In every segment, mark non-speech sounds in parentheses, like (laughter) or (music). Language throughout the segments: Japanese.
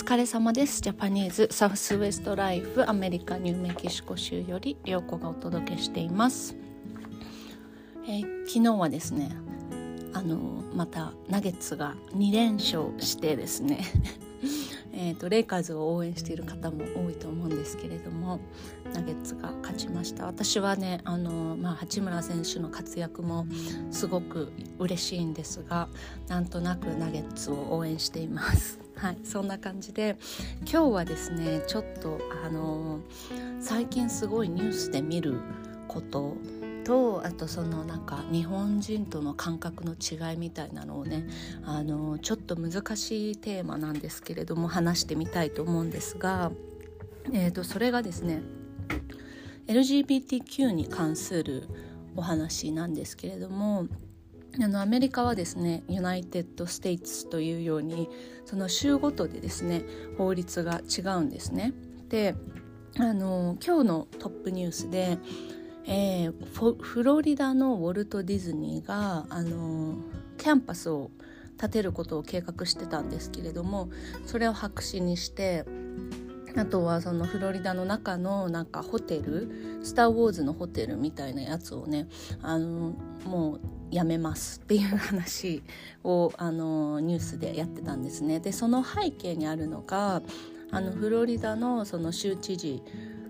疲れ様です。ジャパニーズサウスウエストライフアメリカニューメキシコ州より涼子がお届けしています、えー、昨日はですねあのまたナゲッツが2連勝してですね (laughs) えとレイカーズを応援している方も多いと思うんですけれどもナゲッツが勝ちました。私はねあの、まあ、八村選手の活躍もすごく嬉しいんですがなんとなくナゲッツを応援しています。はい、そんな感じで今日はですねちょっとあの最近すごいニュースで見ることとあとそのなんか日本人との感覚の違いみたいなのをねあのちょっと難しいテーマなんですけれども話してみたいと思うんですが、えーと、それがですね LGBTQ に関するお話なんですけれどもあのアメリカはですね United States というようにその州ごとでですね法律が違うんですね。であの今日のトップニュースでえー、フロリダのウォルト・ディズニーが、あのキャンパスを建てることを計画してたんですけれどもそれを白紙にしてあとはそのフロリダの中のなんかホテル「スター・ウォーズ」のホテルみたいなやつをねあのもうやめますっていう話をあのニュースでやってたんですね。でその背景にあるのがあのフロリダのその州知事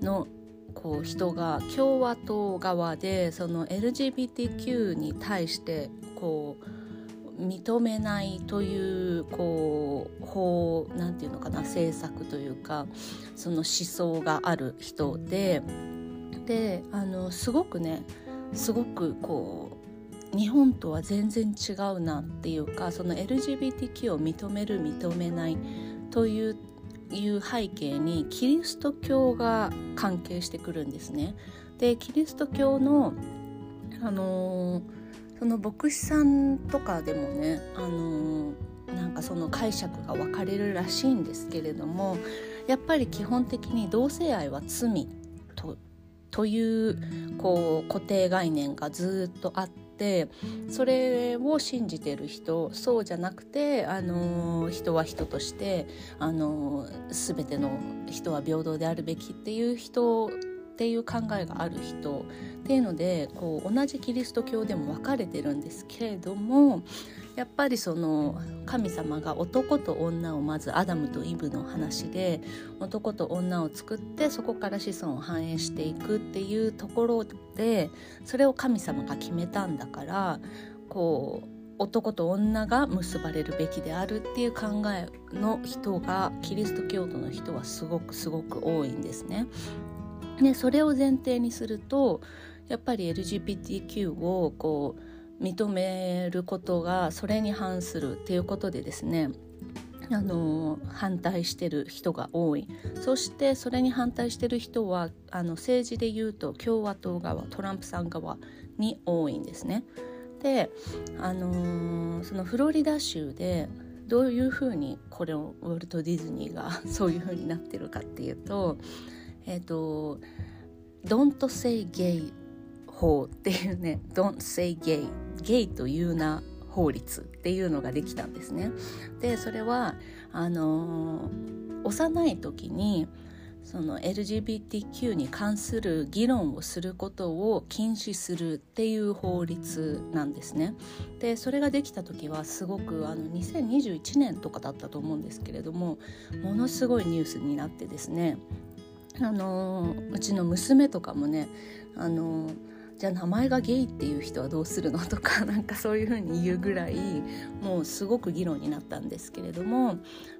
のこう人が共和党側でその LGBTQ に対してこう認めないというこう法なんていうのかな政策というかその思想がある人でであのすごくねすごくこう日本とは全然違うなっていうかその LGBTQ を認める認めないといういう背景にキリスト教が関係してくるんですね。でキリスト教のあのその牧師さんとかでもねあのなんかその解釈が分かれるらしいんですけれどもやっぱり基本的に同性愛は罪とというこう固定概念がずっとあって。ってそれを信じてる人そうじゃなくて、あの人は人として、あの全ての人は平等であるべきっていう人っていう考えがある人っていうのでこう同じキリスト教でも分かれてるんですけれどもやっぱりその神様が男と女をまずアダムとイブの話で男と女を作ってそこから子孫を繁栄していくっていうところでそれを神様が決めたんだからこう男と女が結ばれるべきであるっていう考えの人がキリスト教徒の人はすごくすごく多いんですね。でそれを前提にするとやっぱり LGBTQ をこう認めることがそれに反するっていうことでですねあの反対してる人が多いそしてそれに反対してる人はあの政治で言うと共和党側トランプさん側に多いんですね。で、あのー、そのフロリダ州でどういうふうにこれをウォルト・ディズニーが (laughs) そういうふうになってるかっていうとえっ、ー、と「Don't say gay」法っていうね「Don't say gay」ゲイというな法律っていうのができたんですね。でそれはあの幼い時にその LGBTQ に関する議論をすることを禁止するっていう法律なんですね。でそれができた時はすごくあの2021年とかだったと思うんですけれどもものすごいニュースになってですねあのうちの娘とかもねあのじゃあ名前がゲイっていう人はどうするのとか (laughs) なんかそういうふうに言うぐらいもうすごく議論になったんですけれども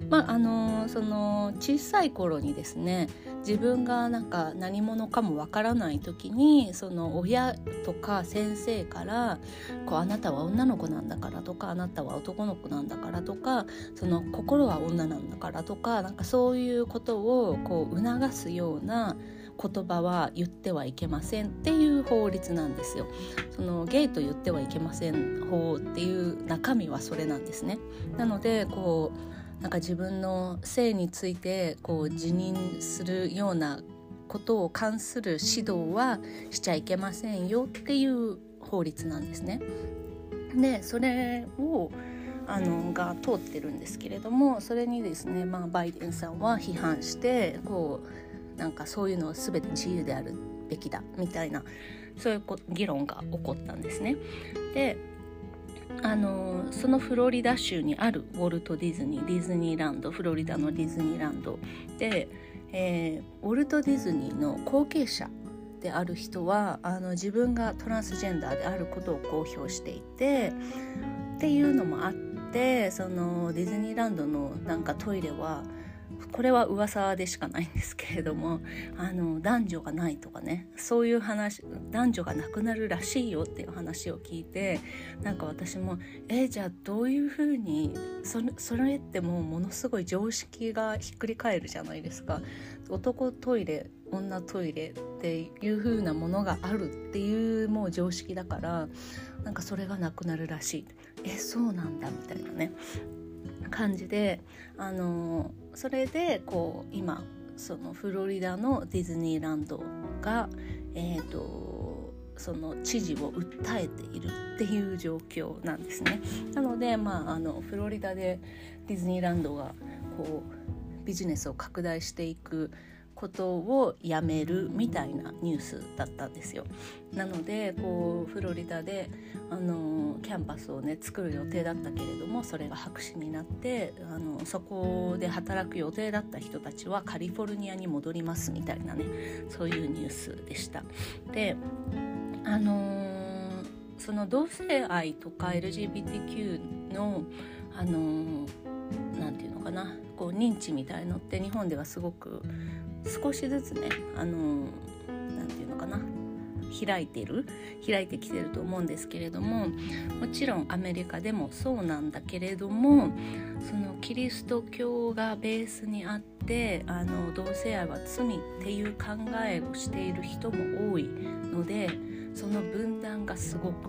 まああのその小さい頃にですね自分がなんか何者かもわからない時にその親とか先生からこう「あなたは女の子なんだから」とか「あなたは男の子なんだから」とか「その心は女なんだから」とかなんかそういうことをこう促すような言葉は言ってはいけませんっていう法律なんですよ。そのゲイと言ってはいけません法っていう中身はそれなんですね。なのでこうなんか自分の性についてこう辞任するようなことを関する指導はしちゃいけませんよっていう法律なんですね。でそれをあのが通ってるんですけれどもそれにですね、まあ、バイデンさんは批判してこうなんかそういうのは全て自由であるべきだみたいなそういう議論が起こったんですね。であのそのフロリダ州にあるウォルト・ディズニーディズニーランドフロリダのディズニーランドで、えー、ウォルト・ディズニーの後継者である人はあの自分がトランスジェンダーであることを公表していてっていうのもあってそのディズニーランドのなんかトイレはこれは噂でしかないんですけれどもあの男女がないとかねそういう話男女がなくなるらしいよっていう話を聞いてなんか私もえじゃあどういうふうにそれそれってもうものすごい常識がひっくり返るじゃないですか。男トイレ女トイレっていう風なものがあるっていうもう常識だからなんかそれがなくなるらしい。えそうなんだみたいなね感じであのそれでこう今そのフロリダのディズニーランドが、えーと、その知事を訴えているっていう状況なんですね。なので、まあ、あのフロリダでディズニーランドがこうビジネスを拡大していくことをやめるみたいなニュースだったんですよ。なのでこうフロリダであのキャンパスをね作る予定だったけれどもそれが白紙になってあのそこで働く予定だった人たちはカリフォルニアに戻りますみたいなねそういうニュースでした。であのその同性愛とか LGBTQ のあのなんていうのかなこう認知みたいのって日本ではすごく少しずつねあの何て言うのかな。開いてる。開いてきてると思うんですけれどももちろんアメリカでもそうなんだけれどもそのキリスト教がベースにあってあの同性愛は罪っていう考えをしている人も多いのでその分断がすごく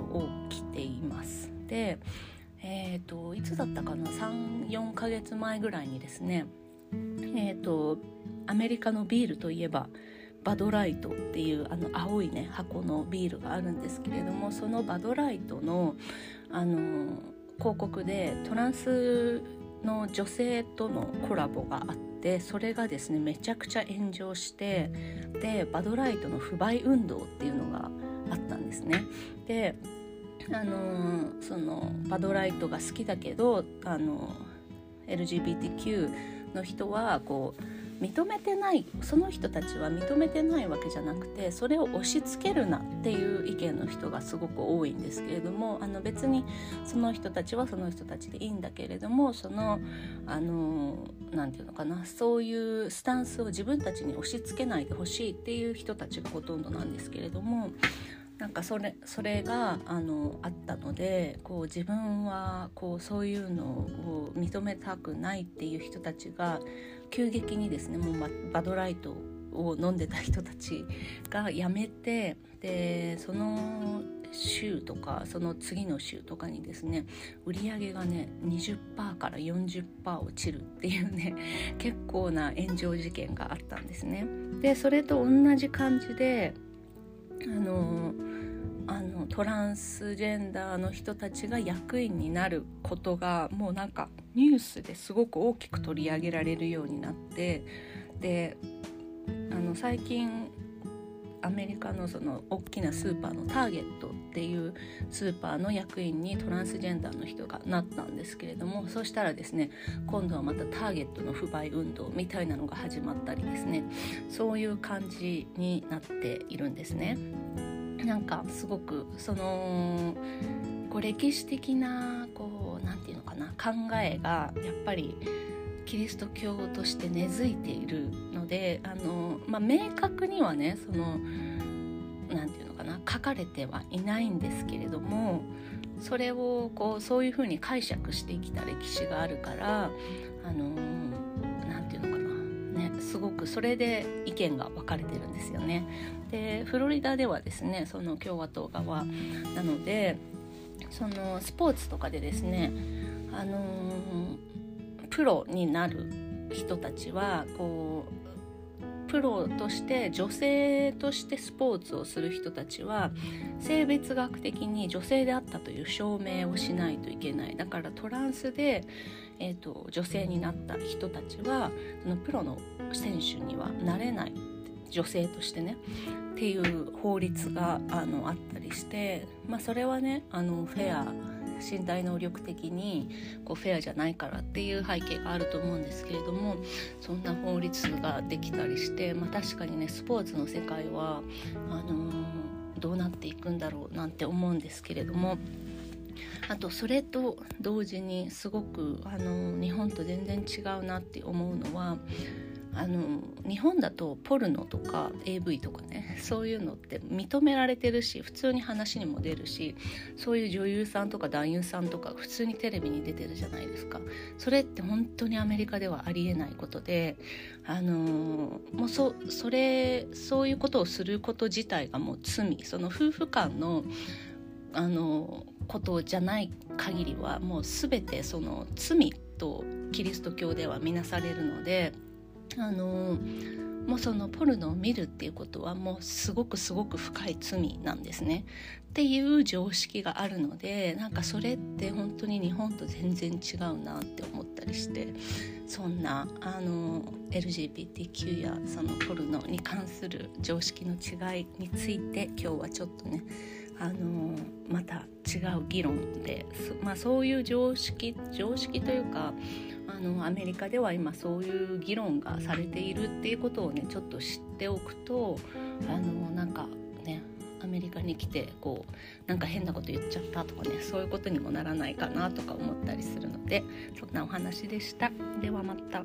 起きています。でえーと、いつだったかな？34ヶ月前ぐらいにですねえーとアメリカのビールといえばバドライトっていうあの青いね箱のビールがあるんですけれどもそのバドライトのあの広告でトランスの女性とのコラボがあってそれがですねめちゃくちゃ炎上してでバドライトの不買運動っていうのがあったんですね。であのそのバドライトが好きだけどあの LGBTQ の人はこう認めてないその人たちは認めてないわけじゃなくてそれを押し付けるなっていう意見の人がすごく多いんですけれどもあの別にその人たちはその人たちでいいんだけれどもその何て言うのかなそういうスタンスを自分たちに押し付けないでほしいっていう人たちがほとんどなんですけれどもなんかそれそれがあのあったのでこう自分はこうそういうのを認めたくないっていう人たちが急激にですねもうバドライトを飲んでた人たちが辞めてでその週とかその次の週とかにですね売り上げがね20%から40%落ちるっていうね (laughs) 結構な炎上事件があったんですね。でそれと同じ感じであのあのトランスジェンダーの人たちが役員になることがもうなんかニュースですごく大きく取り上げられるようになってであの最近アメリカのその大きなスーパーのターゲットっていうスーパーの役員にトランスジェンダーの人がなったんですけれどもそしたらですね今度はまたターゲットの不買運動みたいなのが始まったりですねそういう感じになっているんですね。なんかすごくそのこう歴史的なこう何て言うのかな考えがやっぱりキリスト教として根付いているのであの、まあ、明確にはねその何て言うのかな書かれてはいないんですけれどもそれをこうそういうふうに解釈してきた歴史があるからあのすごくそれで意見が分かれてるんですよね。でフロリダではですねその共和党側なのでそのスポーツとかでですねあのプロになる人たちはこうプロとして女性としてスポーツをする人たちは性別学的に女性であったという証明をしないといけない。だからトランスで、えーと、女性になった人たちはそのプロの選手にはなれない。女性としてね。っていう法律があのあったりして、まあ、それはねあのフェア身体能力的にこうフェアじゃないからっていう背景があると思うんですけれどもそんな法律ができたりして、まあ、確かにねスポーツの世界はあのー、どうなっていくんだろうなんて思うんですけれども。あとそれと同時にすごくあの日本と全然違うなって思うのはあの日本だとポルノとか AV とかね (laughs) そういうのって認められてるし普通に話にも出るしそういう女優さんとか男優さんとか普通にテレビに出てるじゃないですかそれって本当にアメリカではありえないことであのもうそそれそういうことをすること自体がもう罪その夫婦間のあのことじゃない限りはもう全てその罪とキリスト教では見なされるので。あのもうそのポルノを見るっていうことはもうすごくすごく深い罪なんですね。っていう常識があるのでなんかそれって本当に日本と全然違うなって思ったりしてそんなあの LGBTQ やそのポルノに関する常識の違いについて今日はちょっとねあのまた違う議論で、まあ、そういう常識常識というかあのアメリカでは今そういう議論がされているっていうことをねちょっと知っておくとあのなんかねアメリカに来てこうなんか変なこと言っちゃったとかねそういうことにもならないかなとか思ったりするのでそんなお話でした。ではまた。